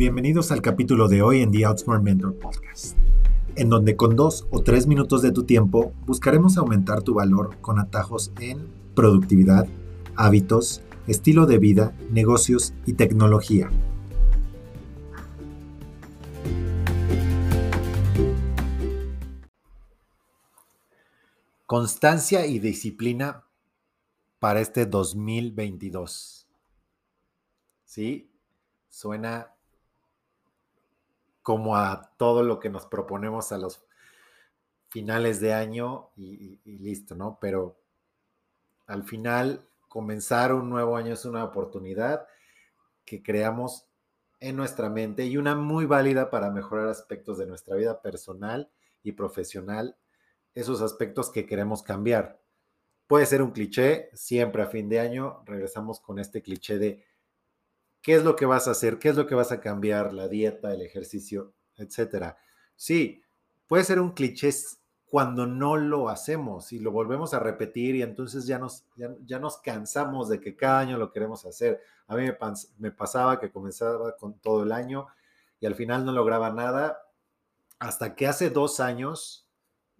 Bienvenidos al capítulo de hoy en The Outsmart Mentor Podcast, en donde con dos o tres minutos de tu tiempo buscaremos aumentar tu valor con atajos en productividad, hábitos, estilo de vida, negocios y tecnología. Constancia y disciplina para este 2022. ¿Sí? Suena como a todo lo que nos proponemos a los finales de año y, listo, ¿no? Pero al final, comenzar un nuevo año es una oportunidad que creamos en nuestra mente y una muy válida para mejorar aspectos de nuestra vida personal y profesional, esos aspectos que queremos cambiar. Puede ser un cliché, siempre a fin de año regresamos con este cliché de ¿Qué es lo que vas a hacer? ¿Qué es lo que vas a cambiar? La dieta, el ejercicio, etcétera. Sí, puede ser un cliché cuando no lo hacemos y lo volvemos a repetir y entonces ya nos, ya, nos cansamos de que cada año lo queremos hacer. A mí me, pasaba que comenzaba con todo el año y al final no lograba nada hasta que hace dos años,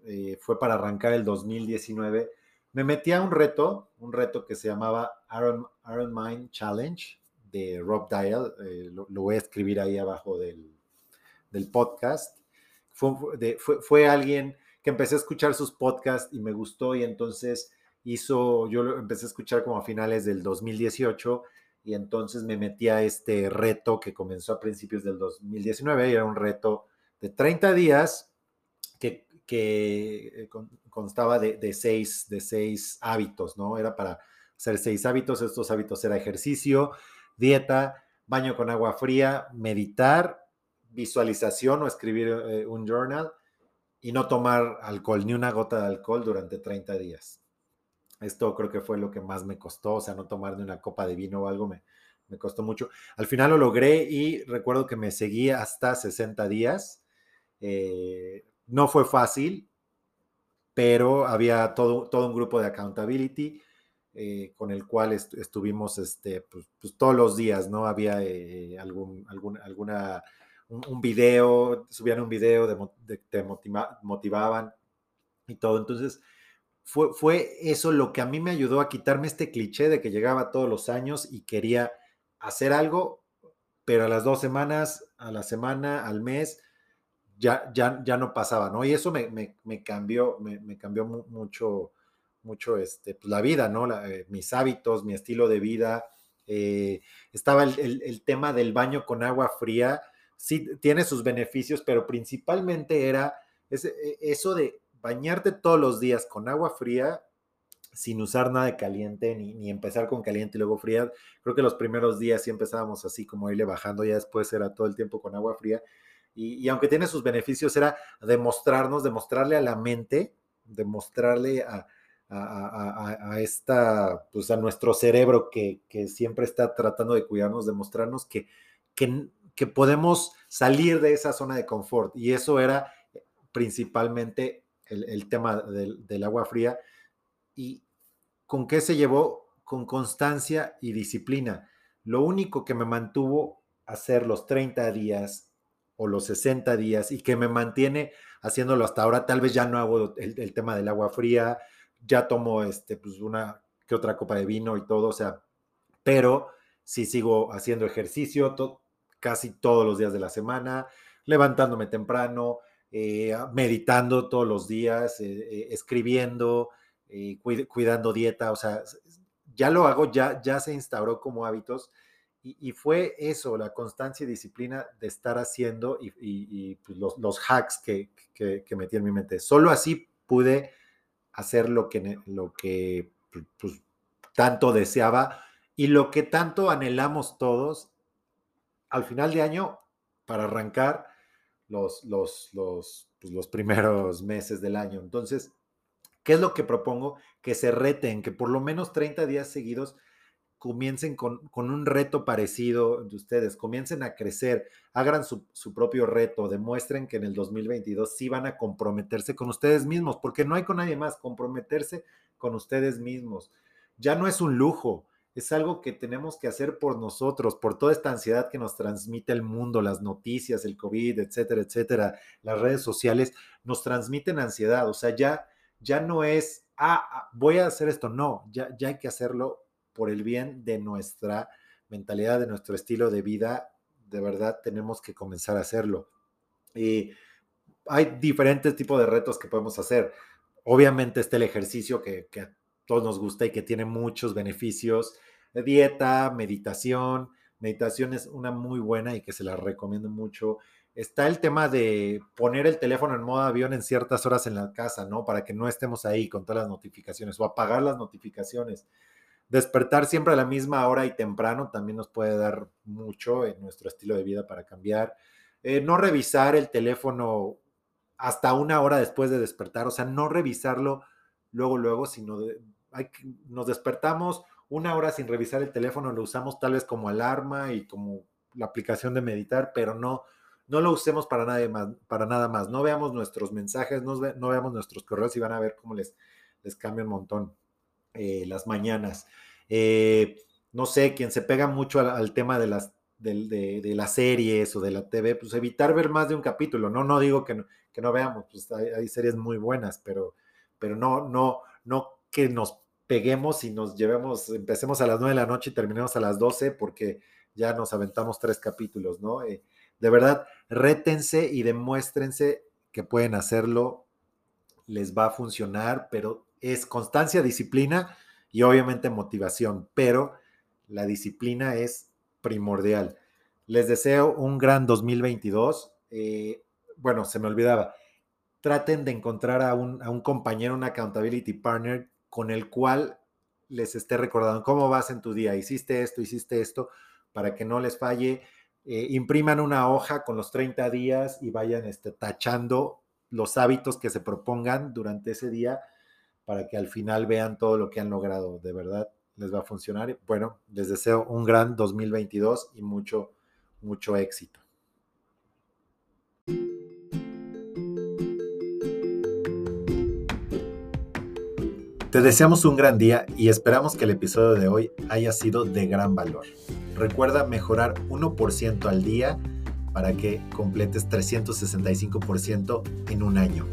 eh, fue para arrancar el 2019, me metí a un reto, un reto que se llamaba Iron, Iron Mind Challenge, de Rob Dial, eh, lo, voy a escribir ahí abajo del, podcast. Fue, fue, alguien que empecé a escuchar sus podcasts y me gustó y entonces hizo, yo lo empecé a escuchar como a finales del 2018 y entonces me metí a este reto que comenzó a principios del 2019 y era un reto de 30 días que, que eh, constaba de, de, seis, de seis hábitos, ¿no? Era para hacer seis hábitos, estos hábitos era ejercicio, dieta, baño con agua fría, meditar, visualización o escribir eh, un journal y no tomar alcohol, ni una gota de alcohol durante 30 días. Esto creo que fue lo que más me costó, o sea, no tomar ni una copa de vino o algo me, me costó mucho. Al final lo logré y recuerdo que me seguí hasta 60 días. Eh, no fue fácil, pero había todo, todo un grupo de accountability eh, con el cual estuvimos este, pues, pues, todos los días, ¿no? Había eh, algún, alguna, un, video, subían un video, de, te motivaban y todo. Entonces, fue, fue eso lo que a mí me ayudó a quitarme este cliché de que llegaba todos los años y quería hacer algo, pero a las dos semanas, a la semana, al mes, ya, ya, ya no pasaba, ¿no? Y eso me, me, cambió, me, cambió mucho mucho este, pues, la vida, ¿no? Eh, mis hábitos, mi estilo de vida. Eh, estaba el, tema del baño con agua fría. Sí, tiene sus beneficios, pero principalmente era e, eso de bañarte todos los días con agua fría sin usar nada de caliente, ni, empezar con caliente y luego fría. Creo que los primeros días sí empezábamos así como irle bajando, ya después era todo el tiempo con agua fría. Y, y aunque tiene sus beneficios, era demostrarnos, demostrarle a la mente, demostrarle a, a, esta, pues a nuestro cerebro que, siempre está tratando de cuidarnos, de mostrarnos que, que, podemos salir de esa zona de confort. Y eso era principalmente el, tema del, del, agua fría. ¿Y con qué se llevó? Con constancia y disciplina. Lo único que me mantuvo hacer los 30 días o los 60 días y que me mantiene haciéndolo hasta ahora, tal vez ya no hago el tema del agua fría, ya tomo este, pues una que otra copa de vino y todo, o sea, pero sí sigo haciendo ejercicio casi todos los días de la semana, levantándome temprano, eh, meditando todos los días, eh, eh, escribiendo, cuidando dieta, o sea, ya lo hago, ya, ya se instauró como hábitos. Y, fue eso, la constancia y disciplina de estar haciendo y, pues, los, los, hacks que, que, que metí en mi mente. Solo así pude hacer lo que, lo que pues, tanto deseaba y lo que tanto anhelamos todos al final de año para arrancar los, los, los, pues, los primeros meses del año. Entonces, ¿qué es lo que propongo? Que se reten, que por lo menos 30 días seguidos comiencen con, un reto parecido de ustedes, comiencen a crecer, hagan su, propio reto, demuestren que en el 2022 sí van a comprometerse con ustedes mismos, porque no hay con nadie más, comprometerse con ustedes mismos. Ya no es un lujo, es algo que tenemos que hacer por nosotros, por toda esta ansiedad que nos transmite el mundo, las noticias, el COVID, etcétera, etcétera, las redes sociales, nos transmiten ansiedad. O sea, ya, ya no es, ah, ah voy a hacer esto. No, ya, ya hay que hacerlo por el bien de nuestra mentalidad, de nuestro estilo de vida. De verdad, tenemos que comenzar a hacerlo. Y hay diferentes tipos de retos que podemos hacer. Obviamente está el ejercicio que, que todos nos gusta y que tiene muchos beneficios. Dieta, meditación. Meditación es una muy buena y que se la recomiendo mucho. Está el tema de poner el teléfono en modo avión en ciertas horas en la casa, ¿no? Para que no estemos ahí con todas las notificaciones o apagar las notificaciones. Despertar siempre a la misma hora y temprano también nos puede dar mucho en nuestro estilo de vida para cambiar. Eh, no revisar el teléfono hasta una hora después de despertar, o sea, no revisarlo luego, luego, sino de, nos despertamos una hora sin revisar el teléfono, lo usamos tal vez como alarma y como la aplicación de meditar, pero no, no lo usemos para nada más, para nada más. No veamos nuestros mensajes, no, veamos nuestros correos y van a ver cómo les cambia un montón eh, las mañanas. Eh, no sé, quien se pega mucho al, tema de las, de, las series o de la TV, pues evitar ver más de un capítulo, ¿no? No digo que no, que no veamos, pues hay, hay, series muy buenas, pero, pero no, no, no que nos peguemos y nos llevemos, empecemos a las 9 de la noche y terminemos a las 12 porque ya nos aventamos tres capítulos, ¿no? Eh, de verdad, rétense y demuéstrense que pueden hacerlo, les va a funcionar, pero es constancia, disciplina y obviamente motivación, pero la disciplina es primordial. Les deseo un gran 2022. Eh, bueno, se me olvidaba, traten de encontrar a un, a un compañero, un accountability partner con el cual les esté recordando cómo vas en tu día, hiciste esto, hiciste esto, para que no les falle. Eh, impriman una hoja con los 30 días y vayan este, tachando los hábitos que se propongan durante ese día para que al final vean todo lo que han logrado. De verdad, les va a funcionar. Bueno, les deseo un gran 2022 y mucho, mucho éxito. Te deseamos un gran día y esperamos que el episodio de hoy haya sido de gran valor. Recuerda mejorar 1% al día para que completes 365% en un año.